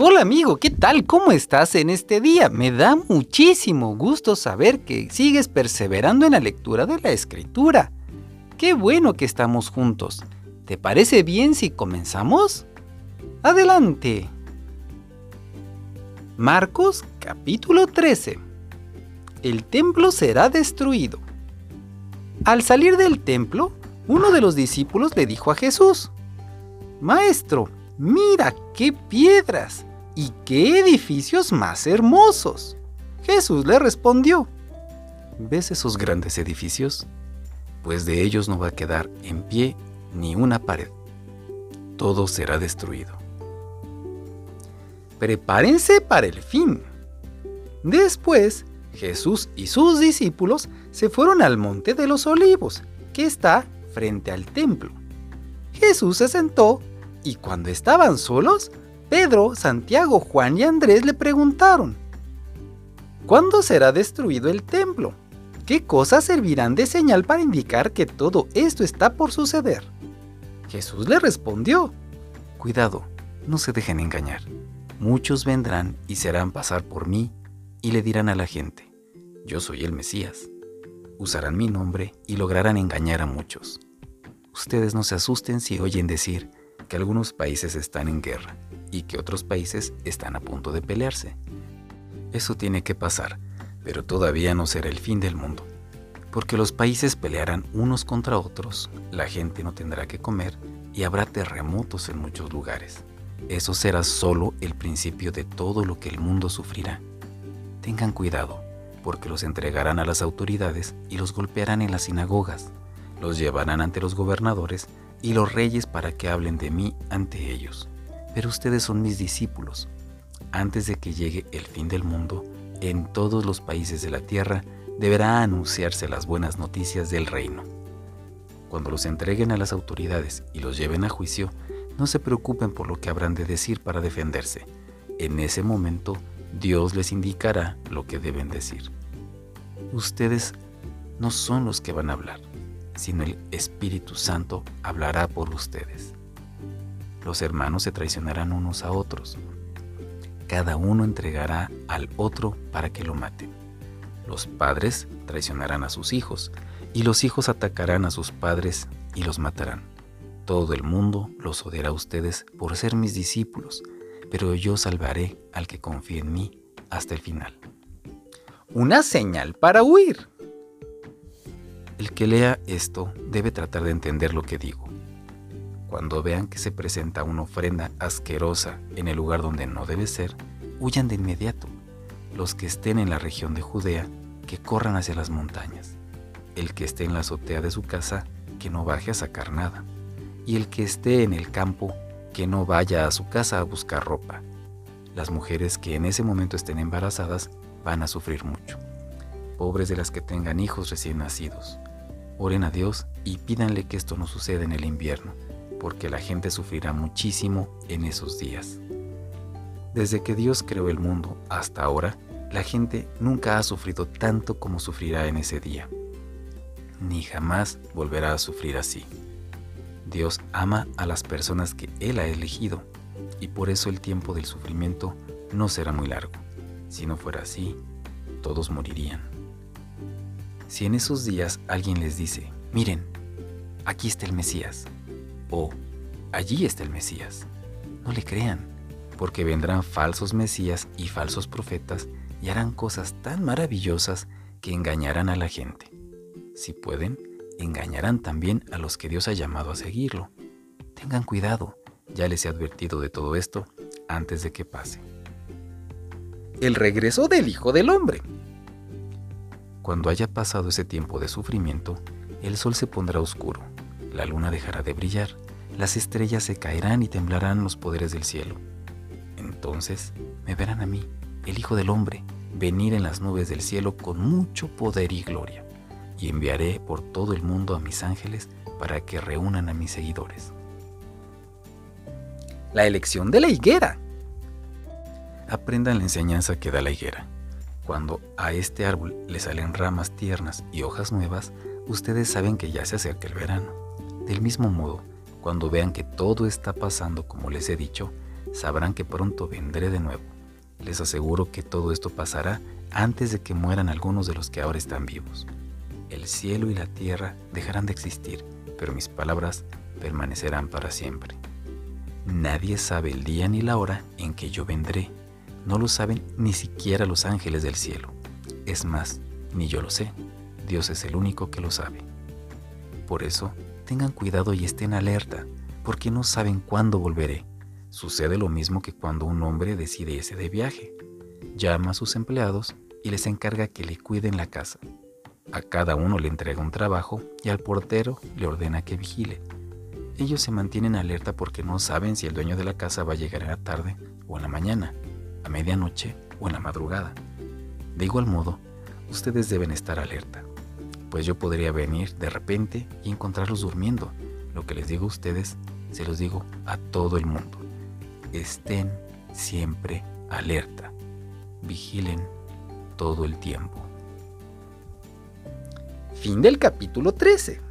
Hola amigo, ¿qué tal? ¿Cómo estás en este día? Me da muchísimo gusto saber que sigues perseverando en la lectura de la escritura. Qué bueno que estamos juntos. ¿Te parece bien si comenzamos? Adelante. Marcos capítulo 13. El templo será destruido. Al salir del templo, uno de los discípulos le dijo a Jesús, Maestro, mira qué piedras y qué edificios más hermosos. Jesús le respondió, ¿ves esos grandes edificios? Pues de ellos no va a quedar en pie ni una pared. Todo será destruido. Prepárense para el fin. Después, Jesús y sus discípulos se fueron al monte de los olivos, que está frente al templo. Jesús se sentó y cuando estaban solos, Pedro, Santiago, Juan y Andrés le preguntaron, ¿Cuándo será destruido el templo? ¿Qué cosas servirán de señal para indicar que todo esto está por suceder? Jesús le respondió, Cuidado, no se dejen engañar. Muchos vendrán y se harán pasar por mí y le dirán a la gente, Yo soy el Mesías. Usarán mi nombre y lograrán engañar a muchos. Ustedes no se asusten si oyen decir que algunos países están en guerra y que otros países están a punto de pelearse. Eso tiene que pasar, pero todavía no será el fin del mundo, porque los países pelearán unos contra otros, la gente no tendrá que comer y habrá terremotos en muchos lugares. Eso será solo el principio de todo lo que el mundo sufrirá. Tengan cuidado, porque los entregarán a las autoridades y los golpearán en las sinagogas, los llevarán ante los gobernadores y los reyes para que hablen de mí ante ellos pero ustedes son mis discípulos. Antes de que llegue el fin del mundo, en todos los países de la tierra deberá anunciarse las buenas noticias del reino. Cuando los entreguen a las autoridades y los lleven a juicio, no se preocupen por lo que habrán de decir para defenderse. En ese momento, Dios les indicará lo que deben decir. Ustedes no son los que van a hablar, sino el Espíritu Santo hablará por ustedes los hermanos se traicionarán unos a otros. Cada uno entregará al otro para que lo maten. Los padres traicionarán a sus hijos, y los hijos atacarán a sus padres y los matarán. Todo el mundo los odiará a ustedes por ser mis discípulos, pero yo salvaré al que confíe en mí hasta el final. Una señal para huir. El que lea esto debe tratar de entender lo que digo. Cuando vean que se presenta una ofrenda asquerosa en el lugar donde no debe ser, huyan de inmediato. Los que estén en la región de Judea, que corran hacia las montañas. El que esté en la azotea de su casa, que no baje a sacar nada. Y el que esté en el campo, que no vaya a su casa a buscar ropa. Las mujeres que en ese momento estén embarazadas van a sufrir mucho. Pobres de las que tengan hijos recién nacidos. Oren a Dios y pídanle que esto no suceda en el invierno porque la gente sufrirá muchísimo en esos días. Desde que Dios creó el mundo hasta ahora, la gente nunca ha sufrido tanto como sufrirá en ese día, ni jamás volverá a sufrir así. Dios ama a las personas que Él ha elegido y por eso el tiempo del sufrimiento no será muy largo. Si no fuera así, todos morirían. Si en esos días alguien les dice, miren, aquí está el Mesías, o allí está el Mesías. No le crean, porque vendrán falsos Mesías y falsos profetas y harán cosas tan maravillosas que engañarán a la gente. Si pueden, engañarán también a los que Dios ha llamado a seguirlo. Tengan cuidado, ya les he advertido de todo esto antes de que pase. El regreso del Hijo del Hombre. Cuando haya pasado ese tiempo de sufrimiento, el sol se pondrá oscuro la luna dejará de brillar, las estrellas se caerán y temblarán los poderes del cielo. Entonces me verán a mí, el Hijo del Hombre, venir en las nubes del cielo con mucho poder y gloria, y enviaré por todo el mundo a mis ángeles para que reúnan a mis seguidores. La elección de la higuera. Aprendan la enseñanza que da la higuera. Cuando a este árbol le salen ramas tiernas y hojas nuevas, ustedes saben que ya se acerca el verano. Del mismo modo, cuando vean que todo está pasando como les he dicho, sabrán que pronto vendré de nuevo. Les aseguro que todo esto pasará antes de que mueran algunos de los que ahora están vivos. El cielo y la tierra dejarán de existir, pero mis palabras permanecerán para siempre. Nadie sabe el día ni la hora en que yo vendré. No lo saben ni siquiera los ángeles del cielo. Es más, ni yo lo sé. Dios es el único que lo sabe. Por eso, tengan cuidado y estén alerta, porque no saben cuándo volveré. Sucede lo mismo que cuando un hombre decide irse de viaje. Llama a sus empleados y les encarga que le cuiden la casa. A cada uno le entrega un trabajo y al portero le ordena que vigile. Ellos se mantienen alerta porque no saben si el dueño de la casa va a llegar en la tarde o en la mañana, a medianoche o en la madrugada. De igual modo, ustedes deben estar alerta, pues yo podría venir de repente y encontrarlos durmiendo. Lo que les digo a ustedes, se los digo a todo el mundo. Estén siempre alerta. Vigilen todo el tiempo. Fin del capítulo 13.